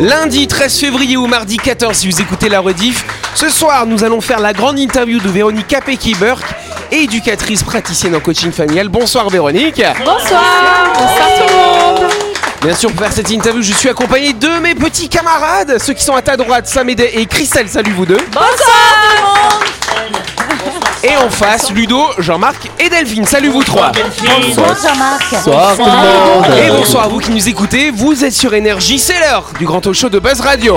Lundi 13 février ou mardi 14 si vous écoutez la rediff. Ce soir, nous allons faire la grande interview de Véronique Capecchi-Burke, éducatrice praticienne en coaching familial. Bonsoir Véronique. Bonsoir, bonsoir tout le monde. Bien sûr, pour faire cette interview, je suis accompagné de mes petits camarades, ceux qui sont à ta droite, Sam et, et Christelle. Salut vous deux. Bonsoir Et en face, Ludo, Jean-Marc et Delphine. Salut vous trois. Bonsoir Jean-Marc. Bonsoir tout le monde. Et bonsoir à vous qui nous écoutez. Vous êtes sur Énergie, c'est l'heure du grand talk show de Buzz Radio.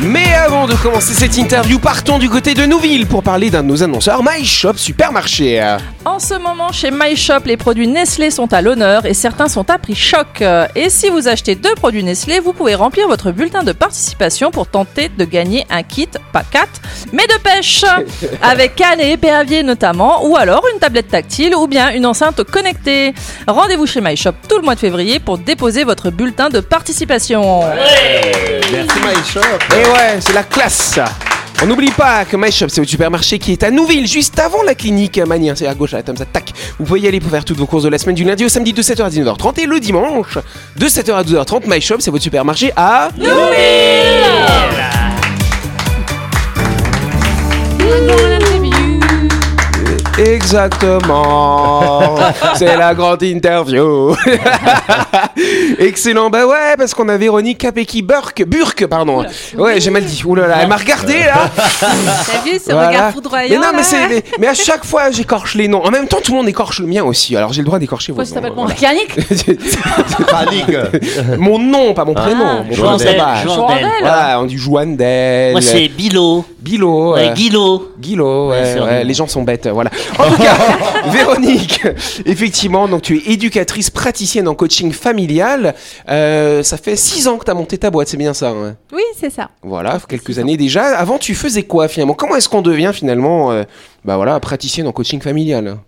Mais avant de commencer cette interview, partons du côté de Nouville pour parler d'un de nos annonceurs, My Shop Supermarché. En ce moment, chez My Shop, les produits Nestlé sont à l'honneur et certains sont à prix choc. Et si vous achetez deux produits Nestlé, vous pouvez remplir votre bulletin de participation pour tenter de gagner un kit, pas 4, mais de pêche, avec canne et épervier notamment, ou alors une tablette tactile ou bien une enceinte connectée. Rendez-vous chez My Shop tout le mois de février pour déposer votre bulletin de participation. Merci My Shop. Et ouais, c'est la classe. On n'oublie pas que My Shop, c'est votre supermarché qui est à Nouville, juste avant la clinique Mania. C'est à gauche, là, comme ça, tac. Vous pouvez y aller pour faire toutes vos courses de la semaine du lundi au samedi de 7h à 19h30 et le dimanche de 7h à 12h30. My Shop, c'est votre supermarché à Exactement. C'est la grande interview. Excellent. Bah ouais, parce qu'on a Véronique Capecchi Burke, Burke, pardon. Ouais, j'ai mal dit. Ouh là là, elle m'a regardé là. T'as vu ce Voilà. regard foudroyant Mais non, mais là c'est, mais, mais à chaque fois j'écorche les noms. En même temps, tout le monde écorche le mien aussi. Alors j'ai le droit d'écorcher vos noms. s'appelle mon mécanique. Mon nom, pas mon prénom. Mon prénom, ça Joandel, va. Joandel. Voilà, on dit Joandel. Moi, c'est Bilo. Bilo. Ouais, euh, Guilo. Guilo, ouais, les gens sont bêtes, voilà. En tout cas, Véronique, effectivement, donc tu es éducatrice praticienne en coaching familial. Euh, ça fait six ans que tu as monté ta boîte, c'est bien ça hein? Oui, c'est ça. Voilà, quelques années déjà. Avant, tu faisais quoi finalement? Comment est-ce qu'on devient finalement, euh, bah voilà, praticienne en coaching familial?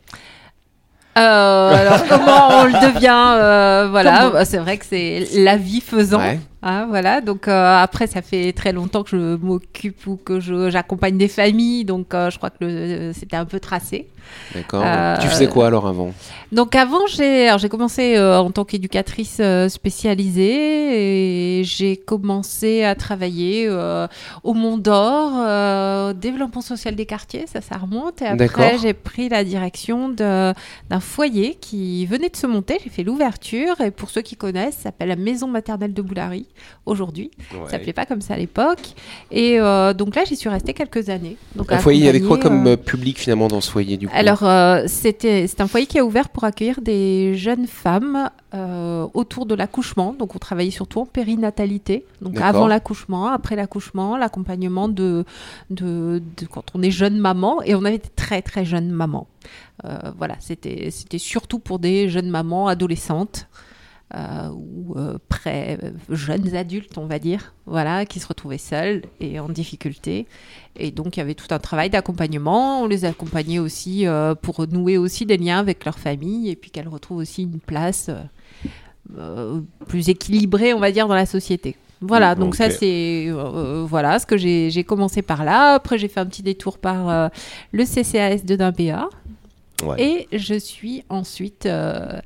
Euh, alors comment on le devient euh, Voilà, bah, c'est vrai que c'est la vie faisant. Ouais. Hein, voilà. Donc euh, après, ça fait très longtemps que je m'occupe ou que je- j'accompagne des familles, donc euh, je crois que le- c'était un peu tracé. D'accord. Euh, Tu faisais quoi alors avant? Donc avant, j'ai commencé euh, en tant qu'éducatrice euh, spécialisée et j'ai commencé à travailler euh, au Mont d'Or, euh, développement social des quartiers, ça, ça remonte. Et après, j'ai pris la direction d'un foyer qui venait de se monter. J'ai fait l'ouverture et pour ceux qui connaissent, ça s'appelle la Maison maternelle de Boulary aujourd'hui. Ça s'appelait pas comme ça à l'époque. Et euh, donc là, j'y suis restée quelques années. Donc Un foyer avec quoi comme euh, public finalement dans ce foyer du coup? Alors, euh, c'était c'est un foyer qui est ouvert pour accueillir des jeunes femmes autour de l'accouchement. Donc, on travaillait surtout en périnatalité. Donc, avant l'accouchement, après l'accouchement, l'accompagnement de, de, de quand on est jeune maman. Et on avait des très, très jeunes mamans. Euh, voilà, c'était surtout pour des jeunes mamans adolescentes. Euh, ou euh, près euh, jeunes adultes, on va dire, voilà, qui se retrouvaient seuls et en difficulté. Et donc, il y avait tout un travail d'accompagnement. On les accompagnait aussi euh, pour nouer aussi des liens avec leur famille et puis qu'elles retrouvent aussi une place plus équilibrée, on va dire, dans la société. Voilà, donc ça c'est euh, voilà ce que j'ai j'ai commencé par là. Après j'ai fait un petit détour par euh, le CCAS de Dimbéa. Ouais. Et je suis ensuite euh,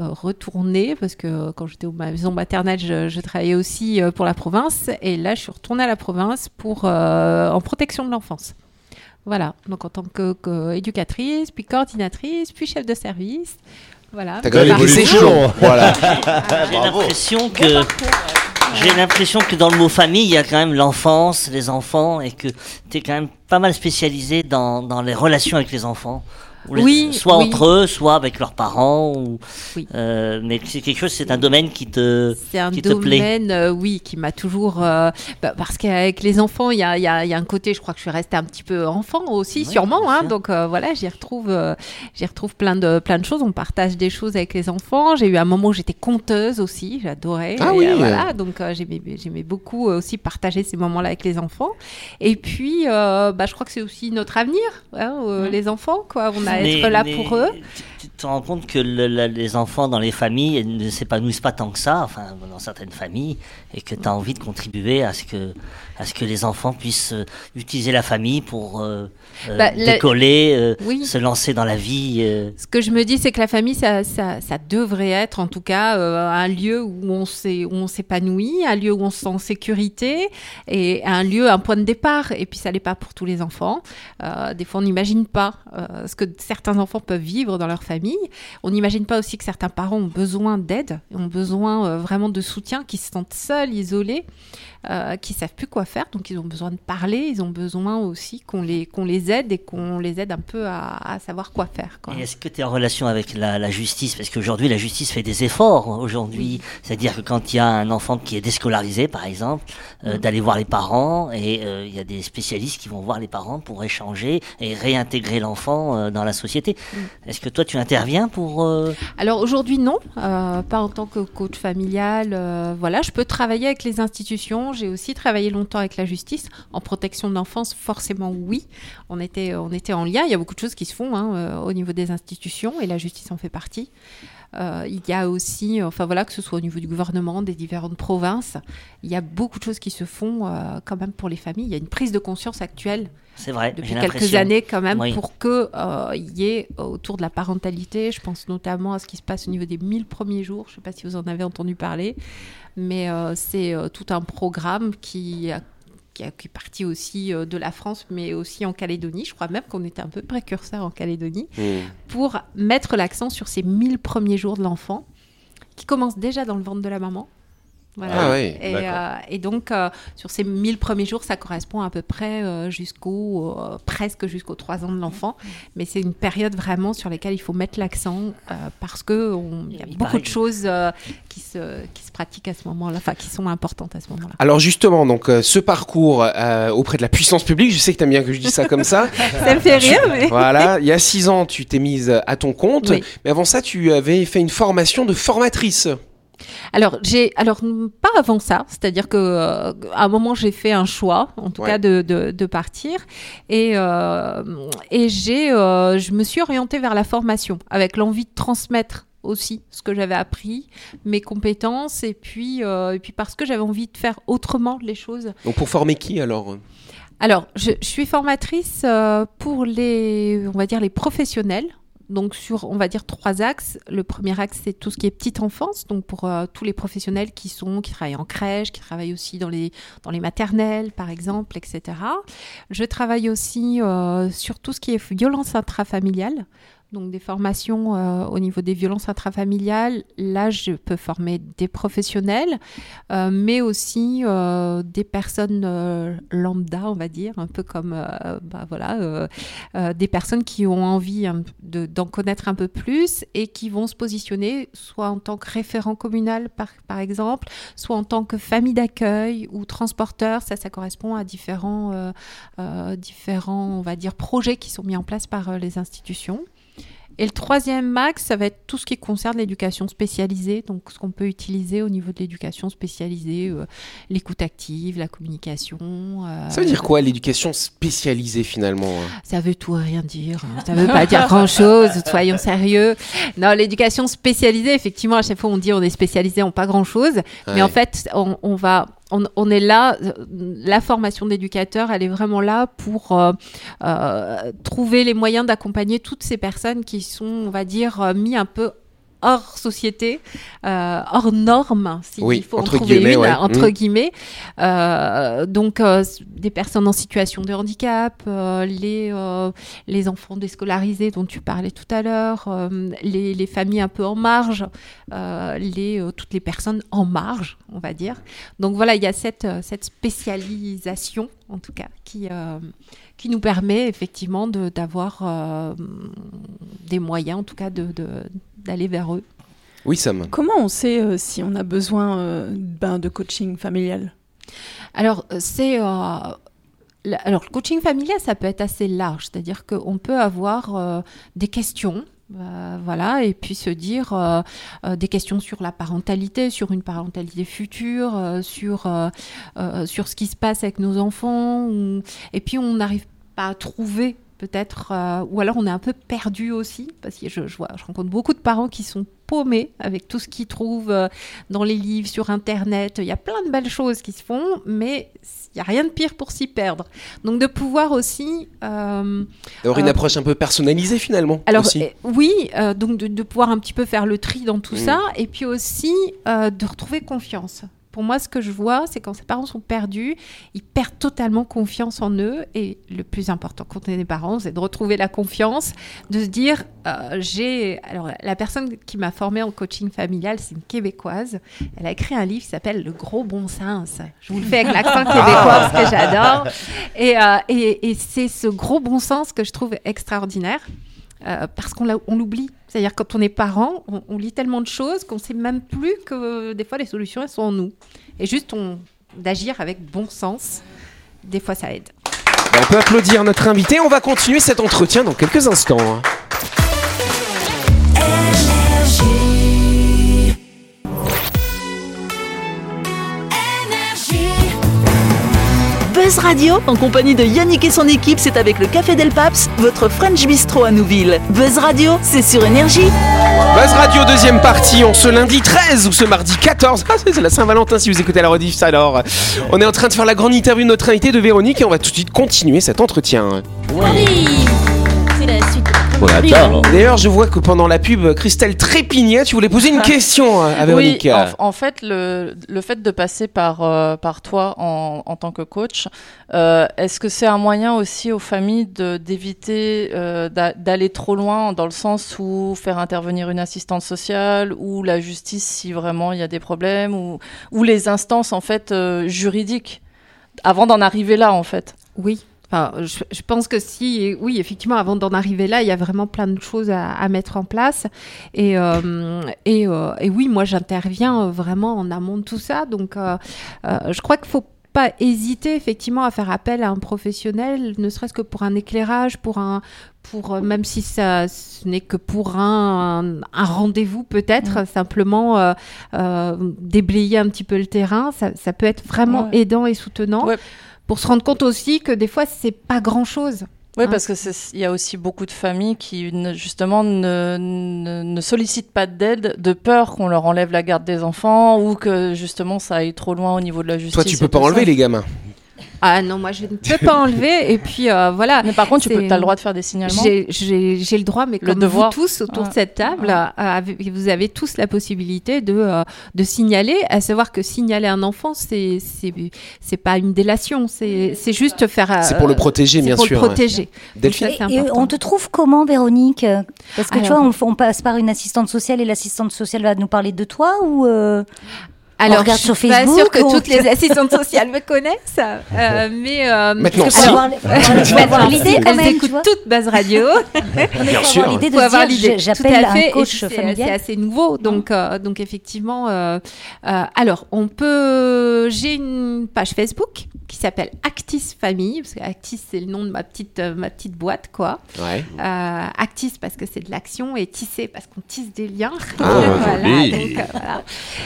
euh, retournée, parce que quand j'étais au maison maternelle, je, je travaillais aussi euh, pour la province. Et là, je suis retournée à la province pour, euh, en protection de l'enfance. Voilà, donc en tant que, que éducatrice, puis coordinatrice, puis chef de service. Voilà. T'as quand même évolution. échelons. Voilà. J'ai l'impression que j'ai l'impression que dans le mot famille, il y a quand même l'enfance, les enfants, et que tu es quand même pas mal spécialisé dans, dans les relations avec les enfants. Oui, Soit oui. entre eux, soit avec leurs parents. Ou, Oui. euh, mais c'est quelque chose, c'est un domaine qui te. C'est un qui te plaît. domaine, euh, oui, qui m'a toujours. euh, bah, parce qu'avec les enfants, il y a, il y a- il y a un côté, je crois que je suis restée un petit peu enfant aussi, sûrement. Hein, donc euh, voilà, j'y retrouve, euh, j'y retrouve plein de, plein de choses. On partage des choses avec les enfants. J'ai eu un moment où j'étais conteuse aussi, j'adorais. Ah Et, oui. euh, voilà, donc euh, j'aimais, j'aimais beaucoup euh, aussi partager ces moments-là avec les enfants. Et puis, euh, bah, je crois que c'est aussi notre avenir, hein, euh, les enfants, quoi. On a Être là mais pour eux. Tu, tu te rends compte que le- la- les enfants dans les familles ne s'épanouissent pas tant que ça, enfin dans certaines familles, et que tu as envie de contribuer à ce que, à ce que les enfants puissent euh, utiliser la famille pour euh, euh, Bah, décoller, Oui. se lancer dans la vie. Ce que je me dis, c'est que la famille, ça, ça, ça devrait être en tout cas un lieu où on s'épanouit, un lieu où on se sent en sécurité et un lieu, un point de départ. Et puis ça n'est pas pour tous les enfants. Euh, des fois, on n'imagine pas euh, ce que certains enfants peuvent vivre dans leur famille. On n'imagine pas aussi que certains parents ont besoin d'aide, ont besoin euh, vraiment de soutien, qui se sentent seuls, isolés, qui savent plus quoi faire. Donc ils ont besoin de parler, ils ont besoin aussi qu'on les, qu'on les aide et qu'on les aide un peu à, à savoir quoi faire. quoi. Et est-ce que tu es en relation avec la, la justice? Parce qu'aujourd'hui, la justice fait des efforts. Aujourd'hui, c'est-à-dire que quand il y a un enfant qui est déscolarisé, par exemple, euh, d'aller voir les parents, et euh, il y a des spécialistes qui vont voir les parents pour échanger et réintégrer l'enfant euh, dans la société. Est-ce que toi, tu interviens pour Alors aujourd'hui non, pas en tant que coach familial. voilà, je peux travailler avec les institutions. J'ai aussi travaillé longtemps avec la justice en protection de l'enfance. Forcément oui, on était on était en lien. Il y a beaucoup de choses qui se font hein, euh, au niveau des institutions et la justice en fait partie. Euh, il y a aussi, enfin voilà, que ce soit au niveau du gouvernement, des différentes provinces, il y a beaucoup de choses qui se font euh, quand même pour les familles. Il y a une prise de conscience actuelle C'est vrai, depuis quelques années quand même Oui. pour que euh, y ait autour de la parentalité, je pense notamment à ce qui se passe au niveau des 1000 premiers jours, je ne sais pas si vous en avez entendu parler, mais euh, c'est tout un programme qui a qui, est parti aussi euh, de la France, mais aussi en Calédonie. Je crois même qu'on était un peu précurseur en Calédonie Hmm. pour mettre l'accent sur ces 1000 premiers jours de l'enfant, qui commencent déjà dans le ventre de la maman. Voilà. Ah oui, et, d'accord. euh, et donc, euh, sur ces 1000 premiers jours, ça correspond à peu près euh, jusqu'au, euh, presque jusqu'aux 3 ans de l'enfant. Mais c'est une période vraiment sur laquelle il faut mettre l'accent euh, parce qu'il y a Il beaucoup paraît de choses euh, qui, se, qui se pratiquent à ce moment-là, enfin qui sont importantes à ce moment-là. Alors justement, donc euh, ce parcours euh, auprès de la puissance publique, je sais que t'aimes bien que je dise ça comme ça. Ça me fait rire, mais. voilà, il y a six ans, tu t'es mise à ton compte, Oui. mais avant ça, tu avais fait une formation de formatrice. Alors, j'ai, alors pas avant ça, c'est-à-dire que euh, à un moment j'ai fait un choix, en tout Ouais. cas de, de, de partir, et euh, et j'ai, euh, je me suis orientée vers la formation avec l'envie de transmettre aussi ce que j'avais appris, mes compétences, et puis euh, et puis parce que j'avais envie de faire autrement les choses. Donc pour former qui alors? Alors, je, je suis formatrice pour les, on va dire les professionnels. Donc sur, on va dire trois axes. Le premier axe, c'est tout ce qui est petite enfance, donc pour euh, tous les professionnels qui sont, qui travaillent en crèche, qui travaillent aussi dans les dans les maternelles, par exemple, etc. Je travaille aussi euh, sur tout ce qui est violence intrafamiliale. Donc des formations euh, au niveau des violences intrafamiliales. Là, je peux former des professionnels, euh, mais aussi euh, des personnes lambda, on va dire, un peu comme bah, voilà, des personnes qui ont envie de- d'en connaître un peu plus et qui vont se positionner soit en tant que référent communal, par, par exemple, soit en tant que famille d'accueil ou transporteur. Ça, ça correspond à différents, différents, on va dire, projets qui sont mis en place par les institutions. Et le troisième max, ça va être tout ce qui concerne l'éducation spécialisée, donc ce qu'on peut utiliser au niveau de l'éducation spécialisée, euh, l'écoute active, la communication. euh, Ça veut dire quoi l'éducation spécialisée finalement hein? Ça veut tout et rien dire. hein. Ça veut pas dire grand chose. Soyons sérieux. Non, l'éducation spécialisée, effectivement, à chaque fois on dit on est spécialisé en pas grand chose, mais en fait on, on va on, est là, euh, la formation d'éducateur, elle est vraiment là pour euh, euh, trouver les moyens d'accompagner toutes ces personnes qui sont, on va dire, mis un peu hors société, euh, hors normes, s'il Oui, faut en entre trouver guillemets, une, ouais. entre Mm. guillemets. Euh, donc, euh, des personnes en situation de handicap, les, les enfants déscolarisés dont tu parlais tout à l'heure, les, les familles un peu en marge, les, toutes les personnes en marge, on va dire. Donc voilà, il y a cette, cette spécialisation, en tout cas, qui, qui nous permet effectivement de- d'avoir euh, des moyens, en tout cas, de- de- d'aller vers eux. Oui, Sam. Comment on sait euh, si on a besoin euh, ben, de coaching familial? Alors, c'est. euh, alors, le coaching familial, ça peut être assez large. C'est-à-dire qu'on peut avoir euh, des questions. euh, voilà, et puis se dire euh, euh, des questions sur la parentalité, sur une parentalité future, euh, sur, euh, euh, sur ce qui se passe avec nos enfants. ou- Et puis on n'arrive pas à trouver peut-être, euh, ou alors on est un peu perdu aussi, parce que je, je vois, je rencontre beaucoup de parents qui sont paumés avec tout ce qu'ils trouvent euh, dans les livres, sur Internet. Il y a plein de belles choses qui se font, mais il n'y a rien de pire pour s'y perdre. Donc de pouvoir aussi... euh, D'avoir une approche un peu personnalisée finalement. alors aussi. oui, donc de, de pouvoir un petit peu faire le tri dans tout Mm. ça, et puis aussi de retrouver confiance. Pour moi, ce que je vois, c'est quand ces parents sont perdus, ils perdent totalement confiance en eux. Et le plus important quand on est des parents, c'est de retrouver la confiance, de se dire, euh, j'ai... Alors, la personne qui m'a formée en coaching familial, c'est une Québécoise. Elle a écrit un livre qui s'appelle Le gros bon sens. Je vous le fais avec l'accent québécois parce que j'adore. Et, euh, et, et c'est ce gros bon sens que je trouve extraordinaire. euh, parce qu'on l'oublie. C'est-à-dire quand on est parent, on, on lit tellement de choses qu'on sait même plus que des fois les solutions elles sont en nous. Et juste on d'agir avec bon sens, des fois ça aide. Bah, on peut applaudir notre invité. On va continuer cet entretien dans quelques instants. Buzz Radio, en compagnie de Yannick et son équipe, c'est avec le Café Del Paps, votre French Bistro à Nouville. Buzz Radio, c'est sur Énergie. Buzz Radio, deuxième partie, on ce lundi 13 ou ce mardi 14. Ah, c'est la Saint-Valentin si vous écoutez la rediff, ça alors. On est en train de faire la grande interview de notre invité de Véronique et on va tout de suite continuer cet entretien. On attend. D'ailleurs, je vois que pendant la pub, Christelle trépignait. Tu voulais poser une question hein, à Véronique. Oui, en, en fait, le, le fait de passer par, euh, par toi en, en tant que coach, euh, est-ce que c'est un moyen aussi aux familles d'éviter euh, d'a- d'aller trop loin dans le sens où faire intervenir une assistante sociale ou la justice si vraiment il y a des problèmes ou, ou les instances en fait euh, juridiques avant d'en arriver là en fait? Oui. Enfin, je, je pense que si, oui, effectivement, avant d'en arriver là, il y a vraiment plein de choses à, à mettre en place. Et, euh, et, euh, et oui, moi, j'interviens euh, vraiment en amont de tout ça. Donc, euh, je crois qu'il faut pas hésiter effectivement à faire appel à un professionnel, ne serait-ce que pour un éclairage, pour un, pour même si ça ce n'est que pour un, un rendez-vous peut-être, simplement euh, euh, déblayer un petit peu le terrain, ça, ça peut être vraiment Ouais. aidant et soutenant. Ouais. Pour se rendre compte aussi que des fois c'est pas grand-chose. Oui, Hein. parce que c'est- il y a aussi beaucoup de familles qui ne- justement ne, ne, ne sollicitent pas d'aide de peur qu'on leur enlève la garde des enfants ou que justement ça aille trop loin au niveau de la justice. Toi, tu peux pas enlever ça. les gamins. Ah non, moi je ne peux pas enlever. Et puis euh, voilà. Mais par contre, tu peux, as le droit de faire des signalements. J'ai- le droit, mais Le comme devoir. vous tous autour Ouais. de cette table, Ouais. euh, avez- vous avez tous la possibilité de, euh, de signaler, à savoir que signaler un enfant, c'est c'est c'est pas une délation, c'est c'est juste faire. euh, C'est pour le protéger, c'est bien pour sûr. le protéger. Delphine Donc ça, c'est Et on te trouve comment, Véronique? Parce que tu vois, on, on passe par une assistante sociale et l'assistante sociale va nous parler de toi ou Alors, regarde je sur suis pas Facebook, sûre que toutes les assistantes sociales me connaissent, euh, mais euh, Maintenant, si. avoir, l'idée quand elles même, écoutes vois. toute base radio. Bien sûr. avoir l'idée de avoir dire, l'idée. j'appelle un coach puis c'est- C'est familial. assez nouveau, donc euh, donc effectivement. euh, euh, alors on peut. J'ai une page Facebook qui s'appelle Actis Famille parce que Actis c'est le nom de ma petite euh, ma petite boîte quoi. Ouais. Euh, Actis parce que c'est de l'action et tisser parce qu'on tisse des liens. Ah, joli. donc, euh,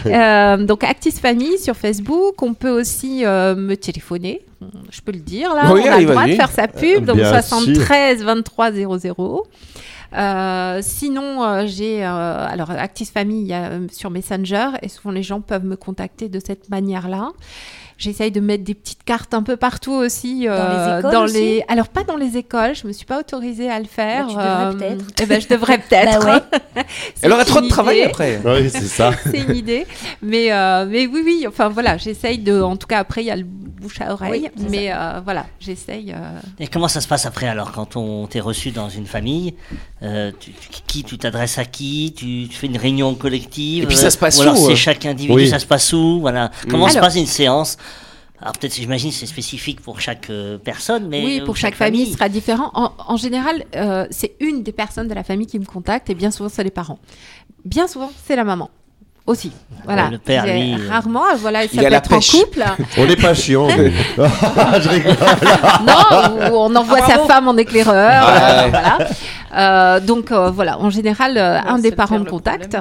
voilà. Euh, donc Actis Famille sur Facebook. On peut aussi euh, me téléphoner. Je peux le dire là. Oui, on a le droit de faire sa pub. Donc Bien 73 23 00. Euh, sinon, euh, j'ai euh, alors Actis euh, sur Messenger et souvent les gens peuvent me contacter de cette manière-là. J'essaye de mettre des petites cartes un peu partout aussi. euh, écoles dans aussi les... Alors pas dans les écoles, je me suis pas autorisée à le faire. Bah, tu devrais peut-être. Eh ben, je devrais peut-être. Bah Elle aura trop de travail après. Oui, c'est ça. C'est une idée. Mais, euh, mais oui, oui, enfin voilà, j'essaye de. En tout cas, après, il y a le bouche à oreille. Oui, mais euh, voilà, j'essaye. euh, Et comment ça se passe après alors quand on t'est reçu dans une famille euh, tu, Qui tu t'adresses à qui? Tu, tu fais une réunion collective? Et puis ça se passe Ou alors où, c'est euh? chaque individu Oui. Ça se passe où? Voilà. Comment se passe une séance alors peut-être, j'imagine, c'est spécifique pour chaque euh, personne, mais oui, euh, pour chaque famille, ce sera différent. En, en général, euh, c'est une des personnes de la famille qui me contacte et bien souvent, c'est les parents. Bien souvent, c'est la maman. Aussi. Voilà. le père, lui, Rarement, voilà, ça il a peut la être en couple. On n'est pas chiant. mais- je rigole. non, on envoie sa femme en éclaireur. Ah euh, ouais. voilà. Euh, donc euh, voilà, en général, euh, un des parents me contacte.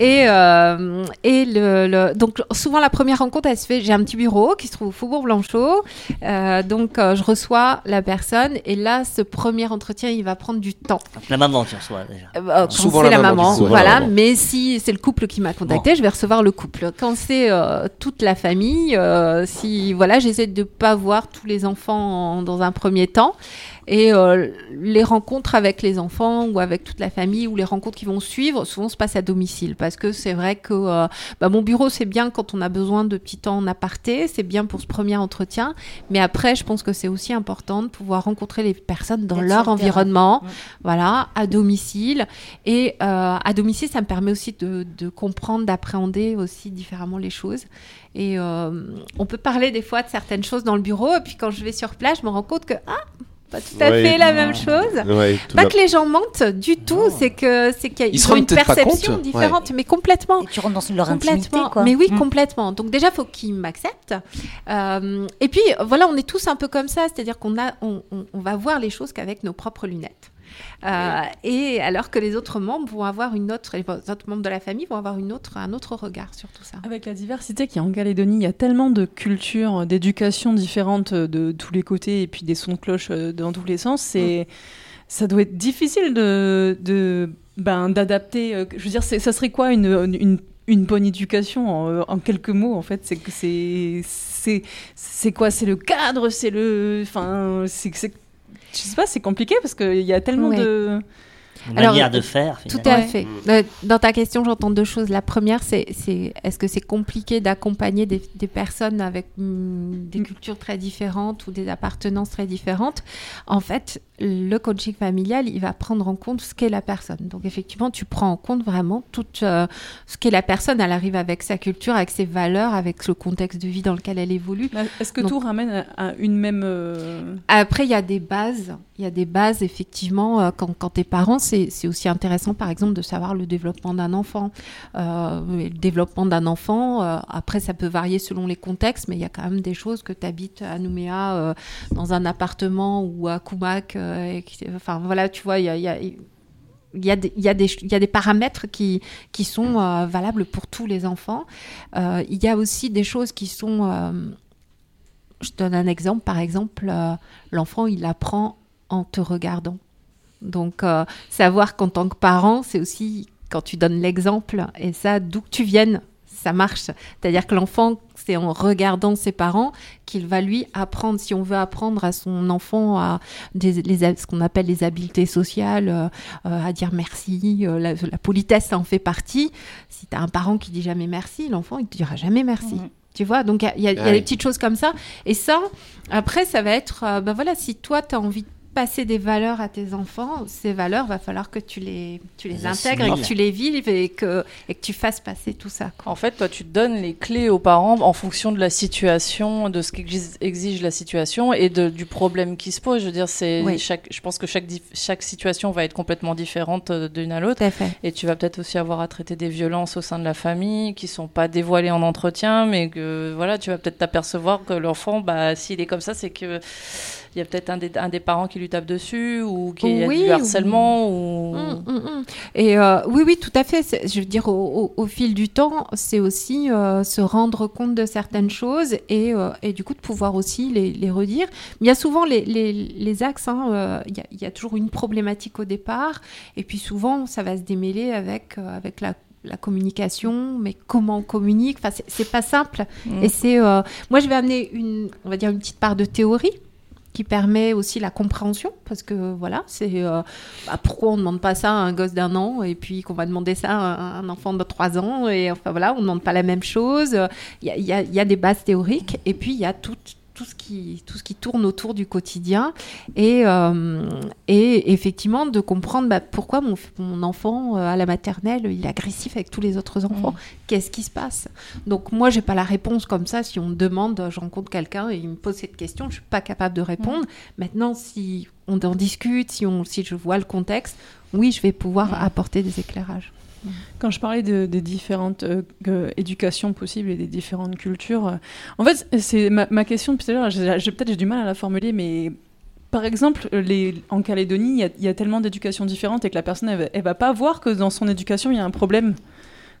Et, euh, et le, le- donc souvent la première rencontre, elle se fait. J'ai un petit bureau qui se trouve au Faubourg Blanchot, Euh, donc euh, je reçois la personne et là, ce premier entretien, il va prendre du temps. La maman, tu reçois déjà. Euh, bah, quand Souvent c'est la la maman, maman, souvent la voilà. maman. Mais si c'est le couple qui m'a contacté, je vais recevoir le couple. Quand c'est euh, toute la famille, euh, si voilà, j'essaie de pas voir tous les enfants en- dans un premier temps. Et euh, les rencontres avec les enfants ou avec toute la famille ou les rencontres qui vont suivre, souvent se passent à domicile. Parce que c'est vrai que euh, bah, mon bureau c'est bien quand on a besoin de petits temps en aparté, c'est bien pour ce premier entretien, mais après je pense que c'est aussi important de pouvoir rencontrer les personnes dans leur environnement, voilà, à domicile. Et euh, à domicile, ça me permet aussi de, de comprendre, d'appréhender aussi différemment les choses. Et on peut parler des fois de certaines choses dans le bureau, et puis quand je vais sur place, je me rends compte que ah, pas tout à fait la même chose. Ouais, Pas que les gens mentent du tout, c'est que c'est qu'il y a Ils ils se ont rendent une perception différente, mais complètement. Et tu rentres dans leur intimité, Complètement. quoi. Mais oui, Mm. complètement. Donc déjà, faut qu'ils m'acceptent. Euh, et puis voilà, on est tous un peu comme ça, c'est-à-dire qu'on a, on, on- on va voir les choses qu'avec nos propres lunettes. Euh, et alors que les autres membres vont avoir une autre, les autres membres de la famille vont avoir une autre, un autre regard sur tout ça. Avec la diversité qu'il y a en Calédonie, il y a tellement de cultures, d'éducation différentes de tous les côtés et puis des sons de cloche euh, dans tous les sens. C'est, ça doit être difficile de, de ben, d'adapter. euh, Je veux dire, ça serait quoi une, une, une bonne éducation en, en quelques mots en fait? C'est que c'est, c'est, quoi? C'est le cadre? C'est le, enfin, c'est, c'est, je sais pas, c'est compliqué parce qu'il y a tellement Ouais. de. Alors, manière de faire. Tout à fait. Euh, Dans ta question, j'entends deux choses. La première, c'est est-ce que c'est compliqué d'accompagner des, des personnes avec mm, des cultures très différentes ou des appartenances très différentes? En fait, le coaching familial, il va prendre en compte ce qu'est la personne. Donc, effectivement, tu prends en compte vraiment tout euh, ce qu'est la personne. Elle arrive avec sa culture, avec ses valeurs, avec le contexte de vie dans lequel elle évolue. Est-ce que Donc- tout ramène à, une même. euh, Après, il y a des bases. Il y a des bases, effectivement, euh, quand, quand t'es parent, c'est aussi intéressant, par exemple, de savoir le développement d'un enfant. Euh, le développement d'un enfant, après, ça peut varier selon les contextes, mais il y a quand même des choses que tu habites à Nouméa, dans un appartement ou à Koumak. Euh, voilà, tu vois, il y a... y a- des, il, y a y a des paramètres qui, qui sont euh, valables pour tous les enfants. Euh, il y a aussi des choses qui sont... je donne un exemple. Par exemple, l'enfant, il apprend en te regardant. Donc, savoir qu'en tant que parent, c'est aussi quand tu donnes l'exemple, et ça, d'où que tu viennes, ça marche. C'est-à-dire que l'enfant, c'est en regardant ses parents qu'il va lui apprendre, si on veut apprendre à son enfant à des, les, ce qu'on appelle les habiletés sociales, euh, euh, à dire merci, euh, la, la politesse, ça en fait partie. Si tu as un parent qui dit jamais merci, l'enfant, il te dira jamais merci. Mhm. Tu vois, donc il y a, il y a- il y a Ouais. des petites choses comme ça. Et ça, après, ça va être, euh, ben voilà, si toi, tu as envie de passer des valeurs à tes enfants, ces valeurs, va falloir que tu les, tu les intègres et que tu les vives et que, et que tu fasses passer tout ça. quoi. En fait, toi, tu donnes les clés aux parents en fonction de la situation, de ce qu'exige exige la situation et de, du problème qui se pose. Je veux dire, c'est Oui. chaque. Je pense que chaque chaque situation va être complètement différente euh, d'une à l'autre. Et tu vas peut-être aussi avoir à traiter des violences au sein de la famille qui sont pas dévoilées en entretien, mais que voilà, tu vas peut-être t'apercevoir que l'enfant, bah, s'il est comme ça, c'est que il y a peut-être un des, un des parents qui lui tape dessus ou qui Oui, a du harcèlement ou. Mm, mm, mm. Et euh, oui, oui, tout à fait. Je veux dire, au, au- au fil du temps, c'est aussi euh, se rendre compte de certaines choses et, euh, et du coup de pouvoir aussi les, les redire. Il y a souvent les, les, les axes. hein, euh, Il y, a, il y a toujours une problématique au départ, et puis souvent ça va se démêler avec euh, avec la la communication, mais comment on communique. Enfin, c'est- pas simple. Et c'est, euh, moi, je vais amener une, on va dire une petite part de théorie qui permet aussi la compréhension, parce que voilà, c'est euh, bah, pourquoi on ne demande pas ça à un gosse d'un an et puis qu'on va demander ça à un enfant de trois ans et enfin voilà, on ne demande pas la même chose. Il y a, y a- il y a des bases théoriques et puis il y a tout tout ce qui tout ce qui tourne autour du quotidien et euh, et effectivement de comprendre bah, pourquoi mon, mon enfant euh, à la maternelle il est agressif avec tous les autres enfants. Qu'est-ce qui se passe? Donc moi j'ai pas la réponse comme ça. Si on me demande je rencontre quelqu'un et il me pose cette question je suis pas capable de répondre. Maintenant si on en discute si on si je vois le contexte oui je vais pouvoir apporter des éclairages Quand je parlais de- des différentes euh, éducations possibles et des différentes cultures, euh, en fait, c'est ma, ma question depuis tout à l'heure. Peut-être j'ai du mal à la formuler, mais par exemple, les, en Calédonie, il y a- il y, a tellement d'éducations différentes et que la personne, elle, va- elle va pas voir que dans son éducation, il y a un problème.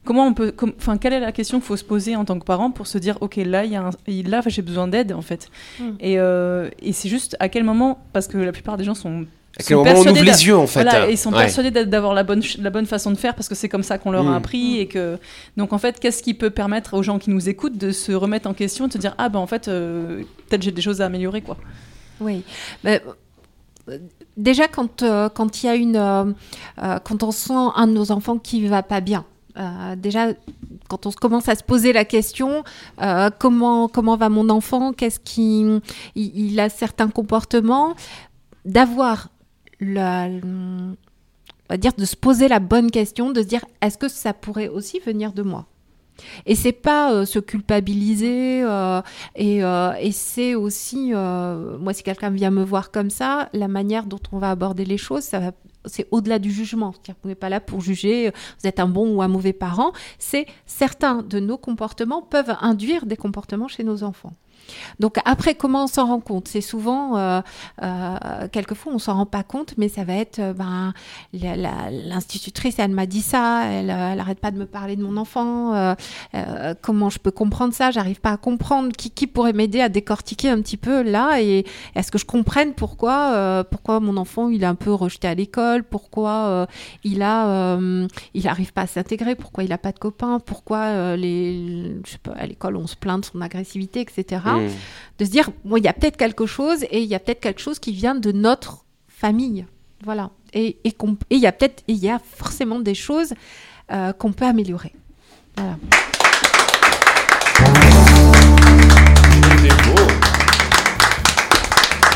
Comment on peut, enfin, quelle est la question qu'il faut se poser en tant que parent pour se dire, ok, là, il y a un- là, j'ai besoin d'aide, en fait. Mm. Et, euh, et c'est juste à quel moment, parce que la plupart des gens sont À quel moment on ouvre les yeux en fait voilà, et ils sont Ouais. persuadés d'a- d'avoir la bonne, la bonne façon de faire parce que c'est comme ça qu'on leur Mm. a appris et que donc en fait qu'est-ce qui peut permettre aux gens qui nous écoutent de se remettre en question et de se dire ah ben en fait euh, peut-être j'ai des choses à améliorer quoi. Oui. Mais, euh, déjà, quand euh, quand il y a une, euh, quand on sent un de nos enfants qui va pas bien. euh, déjà, quand on commence à se poser la question, euh, comment comment va mon enfant Qu'est-ce qui il, il a certains comportements D'avoir la, de se poser la bonne question, de se dire est-ce que ça pourrait aussi venir de moi? Et c'est pas euh, se culpabiliser euh, et, euh, et c'est aussi moi si quelqu'un vient me voir comme ça la manière dont on va aborder les choses ça va c'est au-delà du jugement. C'est-à-dire qu'on n'est pas là pour juger vous êtes un bon ou un mauvais parent. C'est certains de nos comportements peuvent induire des comportements chez nos enfants donc après, comment on s'en rend compte? C'est souvent, euh, euh, quelquefois, on s'en rend pas compte, mais ça va être, euh, ben, l'institutrice, elle m'a dit ça, elle, euh, elle arrête pas de me parler de mon enfant. comment je peux comprendre ça? J'arrive pas à comprendre. Qui, pourrait m'aider à décortiquer un petit peu là Et est-ce que je comprenne pourquoi, pourquoi mon enfant il est un peu rejeté à l'école Pourquoi il a, il pas à s'intégrer Pourquoi il a pas de copains Pourquoi à l'école on se plaint de son agressivité, etc Mm. de se dire bon il y a peut-être quelque chose et il y a peut-être quelque chose qui vient de notre famille voilà et et qu'on- et il y a peut-être il y a forcément des choses euh, qu'on peut améliorer voilà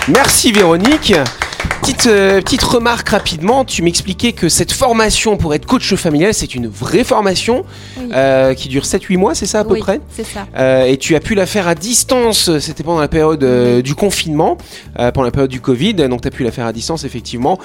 Merci Véronique. Petite, euh, petite remarque rapidement, tu m'expliquais que cette formation pour être coach familial, c'est une vraie formation Oui. euh, qui dure 7-8 mois, c'est ça à peu Oui, près c'est ça Euh, et tu as pu la faire à distance, c'était pendant la période euh, du confinement, pendant la période du Covid, donc tu as pu la faire à distance effectivement.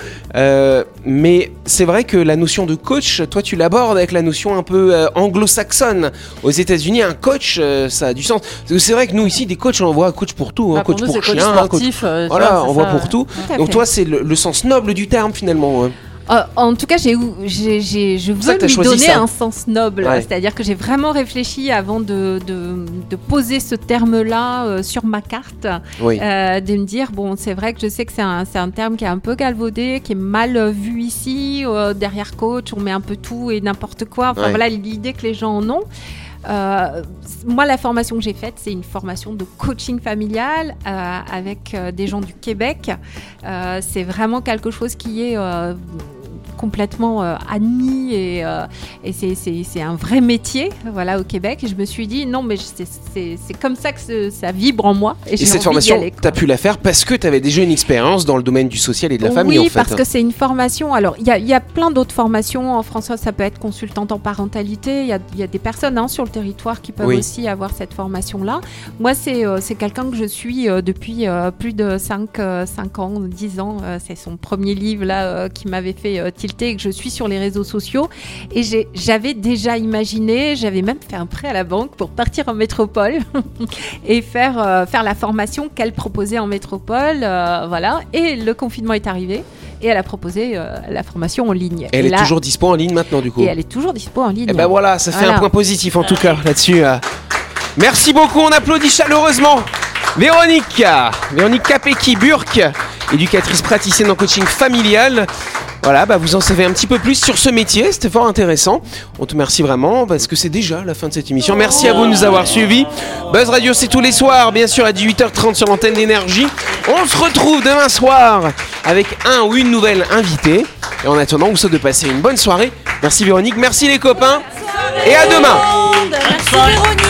Mais c'est vrai que la notion de coach, toi tu l'abordes avec la notion un peu anglo-saxonne. Aux États-Unis, un coach, ça a du sens. C'est vrai que nous ici, des coachs, on voit un coach pour tout, un Bah, pour coach nous, pour c'est coach chien, un coach sportif. tu voilà, on voit ça, pour tout. Donc toi, c'est le, le sens noble du terme finalement. hein. Euh, en tout cas, j'ai, je veux lui donner ça. un sens noble. Ouais. C'est-à-dire que j'ai vraiment réfléchi avant de, de, de poser ce terme-là euh, sur ma carte, Oui. euh, de me dire bon, c'est vrai que je sais que c'est un, c'est un terme qui est un peu galvaudé, qui est mal vu ici. derrière coach, on met un peu tout et n'importe quoi. Enfin Ouais. voilà l'idée que les gens en ont. Euh, moi, la formation que j'ai faite, c'est une formation de coaching familial euh, avec euh, des gens du Québec. C'est vraiment quelque chose qui est complètement euh, admis et, euh, et c'est- un vrai métier voilà au Québec et je me suis dit non mais c'est- comme ça que ça vibre en moi et, cette formation, tu as pu la faire parce que tu avais déjà une expérience dans le domaine du social et de la famille oui, en fait. parce que c'est une formation. Alors, il y a, il y a plein d'autres formations. En France, ça peut être consultante en parentalité. Il y a, il y a des personnes hein, sur le territoire qui peuvent Oui. aussi avoir cette formation-là. Moi, c'est euh, quelqu'un que je suis euh, depuis euh, plus de 5, ans, 10 ans. C'est son premier livre là qui m'avait fait euh, et que je suis sur les réseaux sociaux. Et j'avais déjà imaginé, j'avais même fait un prêt à la banque pour partir en métropole et faire, euh, faire la formation qu'elle proposait en métropole. euh, voilà. Et le confinement est arrivé et elle a proposé euh, la formation en ligne. Elle et est là- toujours dispo en ligne maintenant, du coup. Et elle est toujours dispo en ligne. Et ben voilà, ça fait Voilà. un point positif en tout cas là-dessus. euh. Merci beaucoup, on applaudit chaleureusement Véronique, Véronique Capecchi-Burk, éducatrice praticienne en coaching familial. Voilà, bah vous en savez un petit peu plus sur ce métier, c'était fort intéressant. On te remercie vraiment parce que c'est déjà la fin de cette émission. Merci à vous de nous avoir suivis. Buzz Radio, c'est tous les soirs, bien sûr, à 18h30 sur l'antenne d'énergie. On se retrouve demain soir avec un ou une nouvelle invitée. Et en attendant, vous souhaite de passer une bonne soirée. Merci Véronique, merci les copains. Et à demain. Merci Véronique.